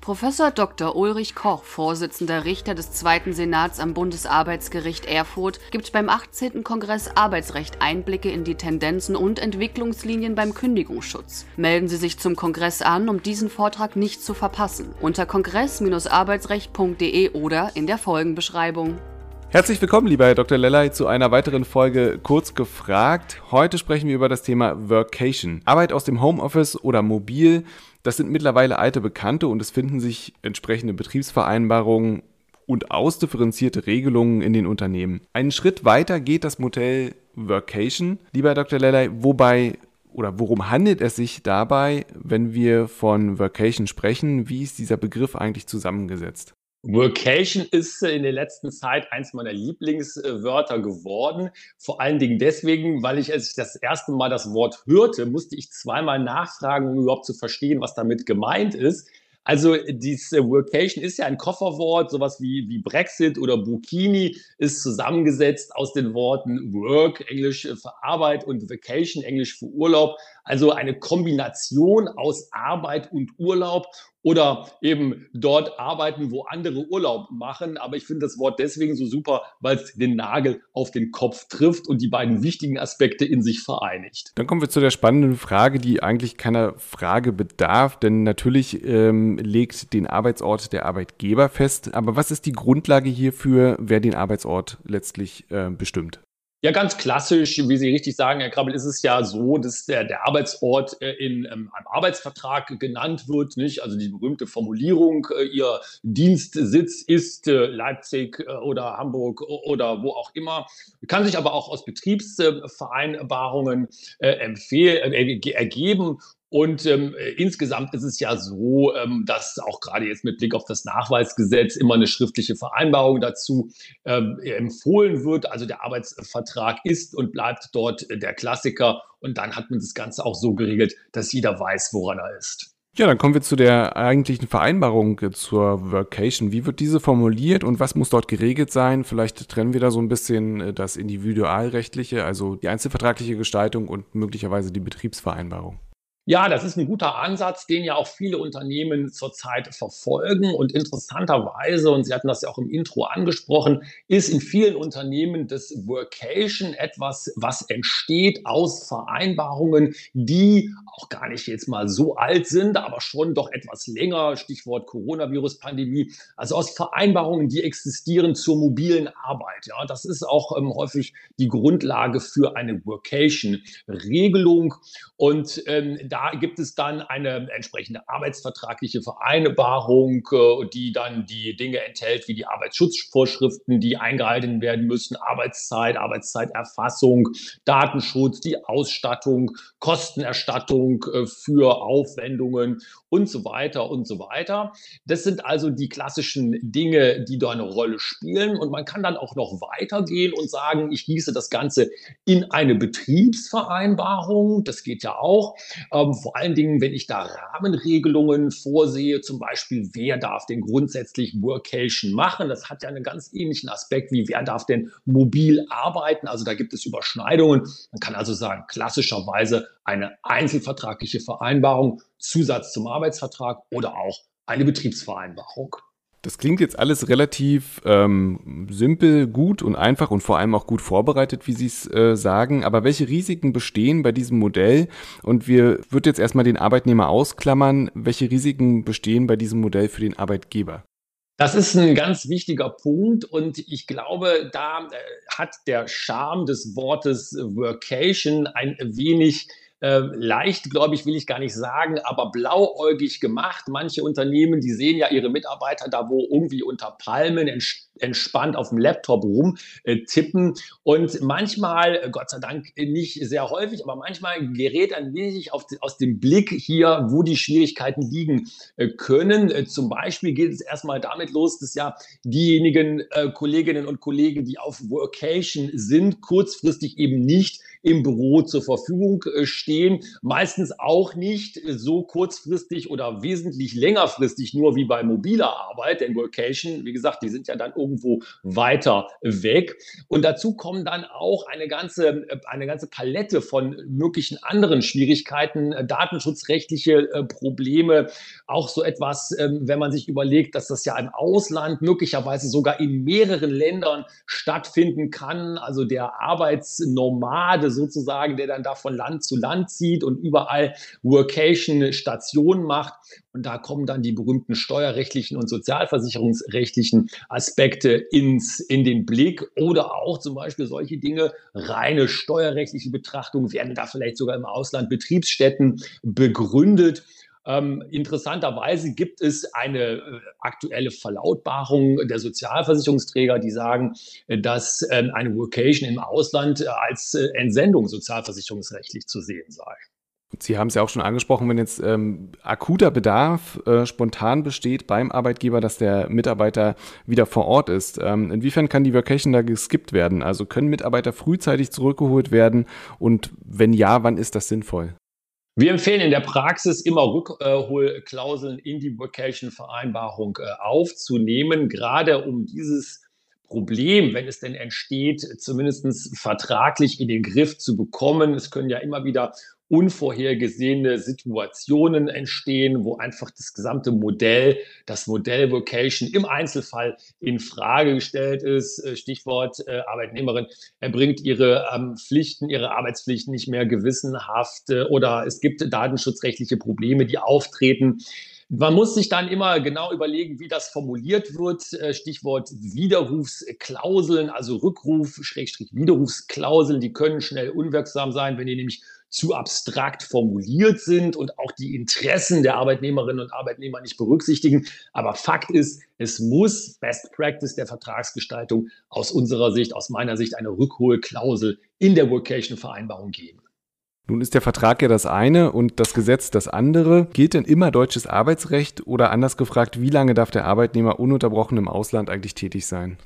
Professor Dr. Ulrich Koch, Vorsitzender Richter des Zweiten Senats am Bundesarbeitsgericht Erfurt, gibt beim 18. Kongress Arbeitsrecht Einblicke in die Tendenzen und Entwicklungslinien beim Kündigungsschutz. Melden Sie sich zum Kongress an, um diesen Vortrag nicht zu verpassen. Unter kongress-arbeitsrecht.de oder in der Folgenbeschreibung. Herzlich willkommen, lieber Herr Dr. Lellay, zu einer weiteren Folge Kurz gefragt. Heute sprechen wir über das Thema Workation. Arbeit aus dem Homeoffice oder mobil. Das sind mittlerweile alte Bekannte und es finden sich entsprechende Betriebsvereinbarungen und ausdifferenzierte Regelungen in den Unternehmen. Einen Schritt weiter geht das Modell Workation, lieber Dr. Lellay, wobei oder worum handelt es sich dabei, wenn wir von Workation sprechen? Wie ist dieser Begriff eigentlich zusammengesetzt? Workation ist in der letzten Zeit eins meiner Lieblingswörter geworden. Vor allen Dingen deswegen, weil ich, als ich das erste Mal das Wort hörte, musste ich zweimal nachfragen, um überhaupt zu verstehen, was damit gemeint ist. Also dieses Workation ist ja ein Kofferwort, sowas wie, wie Brexit oder Burkini ist zusammengesetzt aus den Worten Work, Englisch für Arbeit und Vacation, Englisch für Urlaub. Also eine Kombination aus Arbeit und Urlaub oder eben dort arbeiten, wo andere Urlaub machen. Aber ich finde das Wort deswegen so super, weil es den Nagel auf den Kopf trifft und die beiden wichtigen Aspekte in sich vereinigt. Dann kommen wir zu der spannenden Frage, die eigentlich keiner Frage bedarf, denn natürlich ähm, legt den Arbeitsort der Arbeitgeber fest. Aber was ist die Grundlage hierfür, wer den Arbeitsort letztlich äh, bestimmt? Ja, ganz klassisch, wie Sie richtig sagen, Herr Krabbel, ist es ja so, dass der, der Arbeitsort äh, in ähm, einem Arbeitsvertrag genannt wird, nicht? Also die berühmte Formulierung, äh, Ihr Dienstsitz ist äh, Leipzig oder Hamburg oder wo auch immer, kann sich aber auch aus Betriebsvereinbarungen empfehlen, ergeben und ähm, insgesamt ist es ja so, ähm, dass auch gerade jetzt mit Blick auf das Nachweisgesetz immer eine schriftliche Vereinbarung dazu ähm, empfohlen wird. Also der Arbeitsvertrag ist und bleibt dort der Klassiker. Und dann hat man das Ganze auch so geregelt, dass jeder weiß, woran er ist. Ja, dann kommen wir zu der eigentlichen Vereinbarung zur Workation. Wie wird diese formuliert und was muss dort geregelt sein? Vielleicht trennen wir da so ein bisschen äh, das individualrechtliche, also die einzelvertragliche Gestaltung und möglicherweise die Betriebsvereinbarung. Ja, das ist ein guter Ansatz, den ja auch viele Unternehmen zurzeit verfolgen. Und interessanterweise, und Sie hatten das ja auch im Intro angesprochen, ist in vielen Unternehmen das Workation etwas, was entsteht aus Vereinbarungen, die auch gar nicht jetzt mal so alt sind, aber schon doch etwas länger, Stichwort Coronavirus-Pandemie, also aus Vereinbarungen, die existieren zur mobilen Arbeit. Ja, das ist auch ähm, häufig die Grundlage für eine Workation-Regelung. Und ähm, da gibt es dann eine entsprechende arbeitsvertragliche Vereinbarung, äh, die dann die Dinge enthält, wie die Arbeitsschutzvorschriften, die eingehalten werden müssen, Arbeitszeit, Arbeitszeiterfassung, Datenschutz, die Ausstattung, Kostenerstattung äh, für Aufwendungen und so weiter und so weiter. Das sind also die klassischen Dinge, die da eine Rolle spielen. Und man kann dann auch noch weitergehen und sagen, ich gieße das Ganze in eine Betriebsvereinbarung. Das geht ja auch. Ähm, vor allen Dingen, wenn ich da Rahmenregelungen vorsehe, zum Beispiel, wer darf denn grundsätzlich Workation machen? Das hat ja einen ganz ähnlichen Aspekt wie wer darf denn mobil arbeiten? Also da gibt es Überschneidungen. Man kann also sagen, klassischerweise eine einzelvertragliche Vereinbarung, Zusatz zum Arbeitsvertrag oder auch eine Betriebsvereinbarung. Das klingt jetzt alles relativ ähm, simpel, gut und einfach und vor allem auch gut vorbereitet, wie Sie es äh, sagen. Aber welche Risiken bestehen bei diesem Modell? Und wir würden jetzt erstmal den Arbeitnehmer ausklammern. Welche Risiken bestehen bei diesem Modell für den Arbeitgeber? Das ist ein ganz wichtiger Punkt und ich glaube, da äh, hat der Charme des Wortes Workation ein wenig äh, leicht, glaube ich, will ich gar nicht sagen, aber blauäugig gemacht. Manche Unternehmen, die sehen ja ihre Mitarbeiter da wo irgendwie unter Palmen entspannt auf dem Laptop rumtippen. Äh, und manchmal, äh, Gott sei Dank nicht sehr häufig, aber manchmal gerät ein wenig auf, aus dem Blick hier, wo die Schwierigkeiten liegen äh, können. Äh, zum Beispiel geht es erstmal damit los, dass ja diejenigen äh, Kolleginnen und Kollegen, die auf Workation sind, kurzfristig eben nicht im Büro zur Verfügung äh, stehen. Meistens auch nicht so kurzfristig oder wesentlich längerfristig nur wie bei mobiler Arbeit, denn Workation, wie gesagt, die sind ja dann irgendwo weiter weg. Und dazu kommen dann auch eine ganze, eine ganze Palette von möglichen anderen Schwierigkeiten, datenschutzrechtliche Probleme, auch so etwas, ähm, wenn man sich überlegt, dass das ja im Ausland möglicherweise sogar in mehreren Ländern stattfinden kann. Also der Arbeitsnomade sozusagen, der dann da von Land zu Land zieht und überall Workation-Stationen macht. Und da kommen dann die berühmten steuerrechtlichen und sozialversicherungsrechtlichen Aspekte ins, in den Blick oder auch zum Beispiel solche Dinge, reine steuerrechtliche Betrachtungen werden da vielleicht sogar im Ausland Betriebsstätten begründet. Ähm, interessanterweise gibt es eine äh, aktuelle Verlautbarung der Sozialversicherungsträger, die sagen, äh, dass äh, eine Vocation im Ausland äh, als äh, Entsendung sozialversicherungsrechtlich zu sehen sei. Sie haben es ja auch schon angesprochen, wenn jetzt ähm, akuter Bedarf äh, spontan besteht beim Arbeitgeber, dass der Mitarbeiter wieder vor Ort ist. Ähm, inwiefern kann die Vacation da geskippt werden? Also können Mitarbeiter frühzeitig zurückgeholt werden? Und wenn ja, wann ist das sinnvoll? Wir empfehlen in der Praxis immer Rückholklauseln in die Vacation-Vereinbarung äh, aufzunehmen, gerade um dieses Problem, wenn es denn entsteht, zumindest vertraglich in den Griff zu bekommen. Es können ja immer wieder unvorhergesehene Situationen entstehen, wo einfach das gesamte Modell, das Modell Vocation im Einzelfall in Frage gestellt ist. Äh, Stichwort äh, Arbeitnehmerin erbringt ihre ähm, Pflichten, ihre Arbeitspflichten nicht mehr gewissenhaft äh, oder es gibt datenschutzrechtliche Probleme, die auftreten. Man muss sich dann immer genau überlegen, wie das formuliert wird. Stichwort Widerrufsklauseln, also Rückruf, Schrägstrich Widerrufsklauseln, die können schnell unwirksam sein, wenn die nämlich zu abstrakt formuliert sind und auch die Interessen der Arbeitnehmerinnen und Arbeitnehmer nicht berücksichtigen. Aber Fakt ist, es muss Best Practice der Vertragsgestaltung aus unserer Sicht, aus meiner Sicht eine Rückholklausel in der Workation-Vereinbarung geben. Nun ist der Vertrag ja das eine und das Gesetz das andere. Gilt denn immer deutsches Arbeitsrecht oder anders gefragt, wie lange darf der Arbeitnehmer ununterbrochen im Ausland eigentlich tätig sein?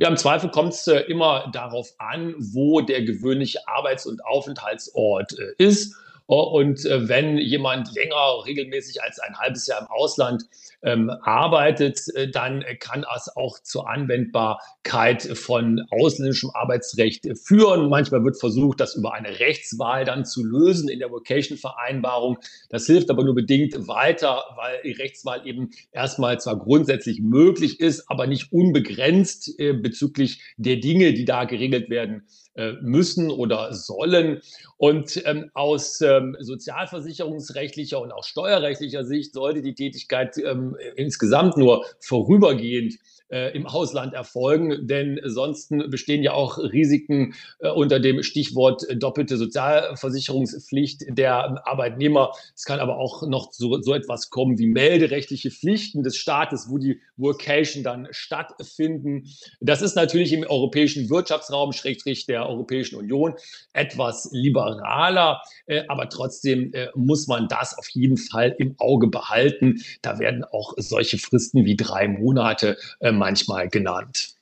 Ja, im Zweifel kommt es äh, immer darauf an, wo der gewöhnliche Arbeits- und Aufenthaltsort äh, ist. Oh, und äh, wenn jemand länger regelmäßig als ein halbes Jahr im Ausland ähm, arbeitet, äh, dann kann es auch zur Anwendbarkeit von ausländischem Arbeitsrecht führen. Manchmal wird versucht, das über eine Rechtswahl dann zu lösen in der Vocation-Vereinbarung. Das hilft aber nur bedingt weiter, weil die Rechtswahl eben erstmal zwar grundsätzlich möglich ist, aber nicht unbegrenzt äh, bezüglich der Dinge, die da geregelt werden äh, müssen oder sollen. Und ähm, aus ähm, sozialversicherungsrechtlicher und auch steuerrechtlicher Sicht sollte die Tätigkeit ähm, insgesamt nur vorübergehend äh, im Ausland erfolgen, denn sonst bestehen ja auch Risiken äh, unter dem Stichwort doppelte Sozialversicherungspflicht der Arbeitnehmer. Es kann aber auch noch so, so etwas kommen wie melderechtliche Pflichten des Staates, wo die Workation dann stattfinden. Das ist natürlich im europäischen Wirtschaftsraum, Schrägstrich der Europäischen Union, etwas liberaler, äh, aber trotzdem äh, muss man das auf jeden Fall im Auge behalten. Da werden auch solche Fristen wie drei Monate äh, manchmal genannt.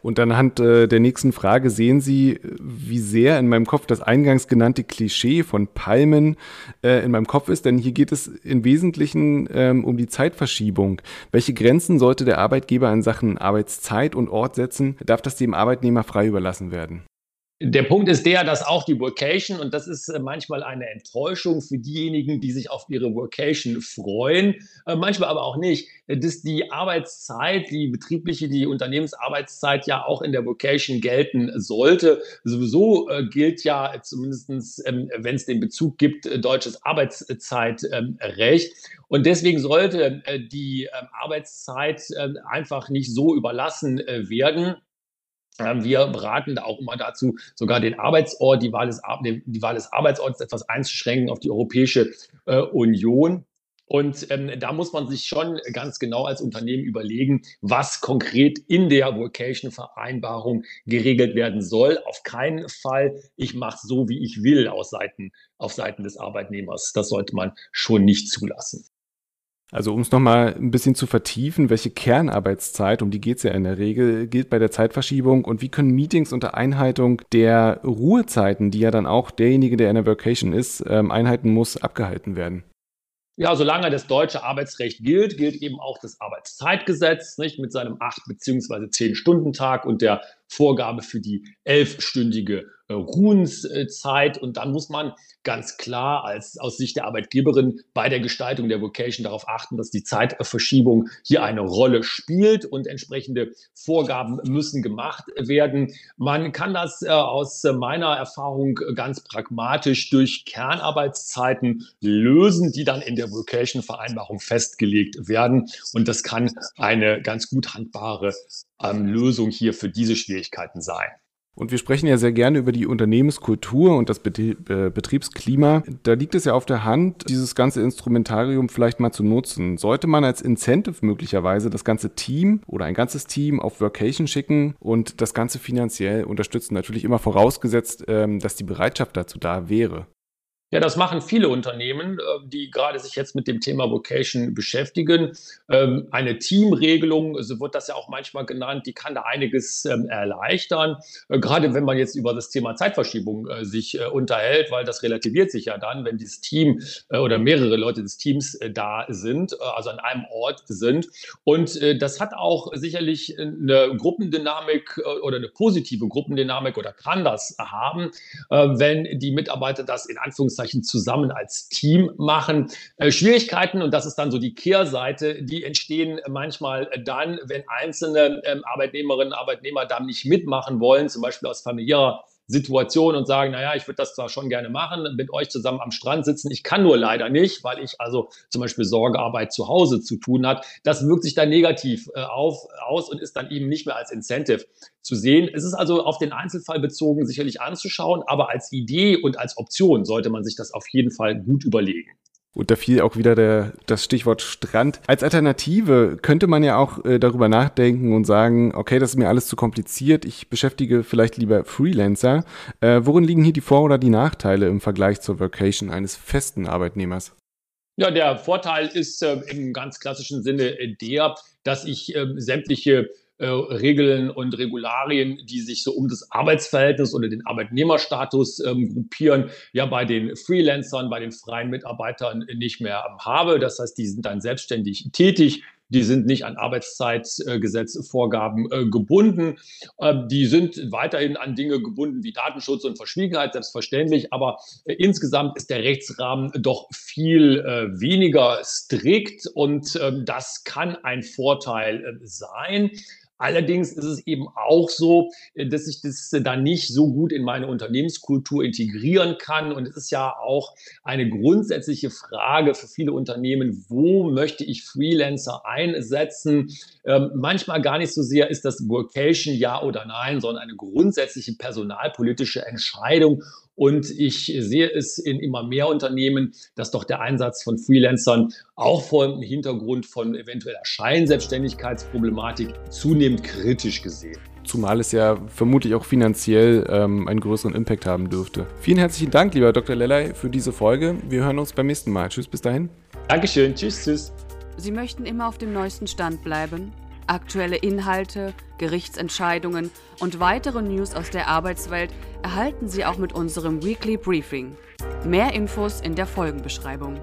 Und anhand äh, der nächsten Frage sehen Sie, wie sehr in meinem Kopf das eingangs genannte Klischee von Palmen äh, in meinem Kopf ist, denn hier geht es im Wesentlichen ähm, um die Zeitverschiebung. Welche Grenzen sollte der Arbeitgeber in Sachen Arbeitszeit und Ort setzen? Darf das dem Arbeitnehmer frei überlassen werden? Der Punkt ist der, dass auch die Workation, und das ist äh, manchmal eine Enttäuschung für diejenigen, die sich auf ihre Workation freuen, äh, manchmal aber auch nicht, dass die Arbeitszeit, die betriebliche, die Unternehmensarbeitszeit ja auch in der Vocation gelten sollte. Sowieso äh, gilt ja zumindest, ähm, wenn es den Bezug gibt, deutsches Arbeitszeitrecht. Und deswegen sollte die ähm, Arbeitszeit einfach nicht so überlassen werden ähm, wir beraten da auch immer dazu, sogar den Arbeitsort, die Wahl des, die Wahl des Arbeitsorts etwas einzuschränken auf die Europäische äh, Union. Und ähm, da muss man sich schon ganz genau als Unternehmen überlegen, was konkret in der Vocation-Vereinbarung geregelt werden soll. Auf keinen Fall, ich mache so, wie ich will, aus Seiten, auf Seiten des Arbeitnehmers. Das sollte man schon nicht zulassen. Also um es nochmal ein bisschen zu vertiefen, welche Kernarbeitszeit, um die geht es ja in der Regel, gilt bei der Zeitverschiebung und wie können Meetings unter Einhaltung der Ruhezeiten, die ja dann auch derjenige, der in der Vacation ist, ähm, einhalten muss, abgehalten werden? Ja, solange das deutsche Arbeitsrecht gilt, gilt eben auch das Arbeitszeitgesetz nicht, mit seinem acht beziehungsweise zehn Stunden Tag und der Vorgabe für die elfstündige äh, Ruhenszeit. Und dann muss man ganz klar als aus Sicht der Arbeitgeberin bei der Gestaltung der Vocation darauf achten, dass die Zeitverschiebung hier eine Rolle spielt und entsprechende Vorgaben müssen gemacht werden. Man kann das äh, aus meiner Erfahrung ganz pragmatisch durch Kernarbeitszeiten lösen, die dann in der Vocation-Vereinbarung festgelegt werden. Und das kann eine ganz gut handbare ähm, Lösung hier für diese Schwierigkeiten sein. Und wir sprechen ja sehr gerne über die Unternehmenskultur und das äh, Betriebsklima. Da liegt es ja auf der Hand, dieses ganze Instrumentarium vielleicht mal zu nutzen. Sollte man als Incentive möglicherweise das ganze Team oder ein ganzes Team auf Workation schicken und das Ganze finanziell unterstützen? Natürlich immer vorausgesetzt, ähm, dass die Bereitschaft dazu da wäre. Ja, das machen viele Unternehmen, äh, die gerade sich jetzt mit dem Thema Vocation beschäftigen. Ähm, eine Teamregelung, so wird das ja auch manchmal genannt, die kann da einiges ähm, erleichtern. Äh, gerade wenn man jetzt über das Thema Zeitverschiebung äh, sich unterhält, weil das relativiert sich ja dann, wenn dieses Team oder mehrere Leute des Teams da sind, also an einem Ort sind. Und das hat auch sicherlich eine Gruppendynamik oder eine positive Gruppendynamik oder kann das haben, wenn die Mitarbeiter das in Anführungszeichen Anführungszeichen zusammen als Team machen. Äh, Schwierigkeiten, und das ist dann so die Kehrseite, die entstehen manchmal dann, wenn einzelne ähm, Arbeitnehmerinnen und Arbeitnehmer da nicht mitmachen wollen, zum Beispiel aus familiärer Situation und sagen, naja, ich würde das zwar schon gerne machen, mit euch zusammen am Strand sitzen, ich kann nur leider nicht, weil ich also zum Beispiel Sorgearbeit zu Hause zu tun hat. Das wirkt sich dann negativ äh, auf, aus und ist dann eben nicht mehr als Incentive zu sehen. Es ist also auf den Einzelfall bezogen sicherlich anzuschauen, aber als Idee und als Option sollte man sich das auf jeden Fall gut überlegen. Und da fiel auch wieder der, das Stichwort Strand. Als Alternative könnte man ja auch äh, darüber nachdenken und sagen, okay, das ist mir alles zu kompliziert, ich beschäftige vielleicht lieber Freelancer. Äh, worin liegen hier die Vor- oder die Nachteile im Vergleich zur Vocation eines festen Arbeitnehmers? Ja, der Vorteil ist äh, im ganz klassischen Sinne der, dass ich ähm, sämtliche äh, Regeln und Regularien, die sich so um das Arbeitsverhältnis oder den Arbeitnehmerstatus ähm, gruppieren, ja bei den Freelancern, bei den freien Mitarbeitern nicht mehr habe. Das heißt, die sind dann selbstständig tätig. Die sind nicht an Arbeitszeitgesetzvorgaben äh, gebunden. Äh, die sind weiterhin an Dinge gebunden wie Datenschutz und Verschwiegenheit, selbstverständlich. Aber insgesamt ist der Rechtsrahmen doch viel weniger strikt und ähm, das kann ein Vorteil sein. Allerdings ist es eben auch so, äh, dass ich das äh, dann nicht so gut in meine Unternehmenskultur integrieren kann. Und es ist ja auch eine grundsätzliche Frage für viele Unternehmen, wo möchte ich Freelancer einsetzen? Ähm, manchmal gar nicht so sehr ist das Workation ja oder nein, sondern eine grundsätzliche personalpolitische Entscheidung. Und ich sehe es in immer mehr Unternehmen, dass doch der Einsatz von Freelancern auch vor dem Hintergrund von eventueller Scheinselbstständigkeitsproblematik zunehmend kritisch gesehen. Zumal es ja vermutlich auch finanziell ähm, einen größeren Impact haben dürfte. Vielen herzlichen Dank, lieber Dr. Lellay, für diese Folge. Wir hören uns beim nächsten Mal. Tschüss, bis dahin. Dankeschön. Tschüss, tschüss. Sie möchten immer auf dem neuesten Stand bleiben? Aktuelle Inhalte, Gerichtsentscheidungen und weitere News aus der Arbeitswelt erhalten Sie auch mit unserem Weekly Briefing. Mehr Infos in der Folgenbeschreibung.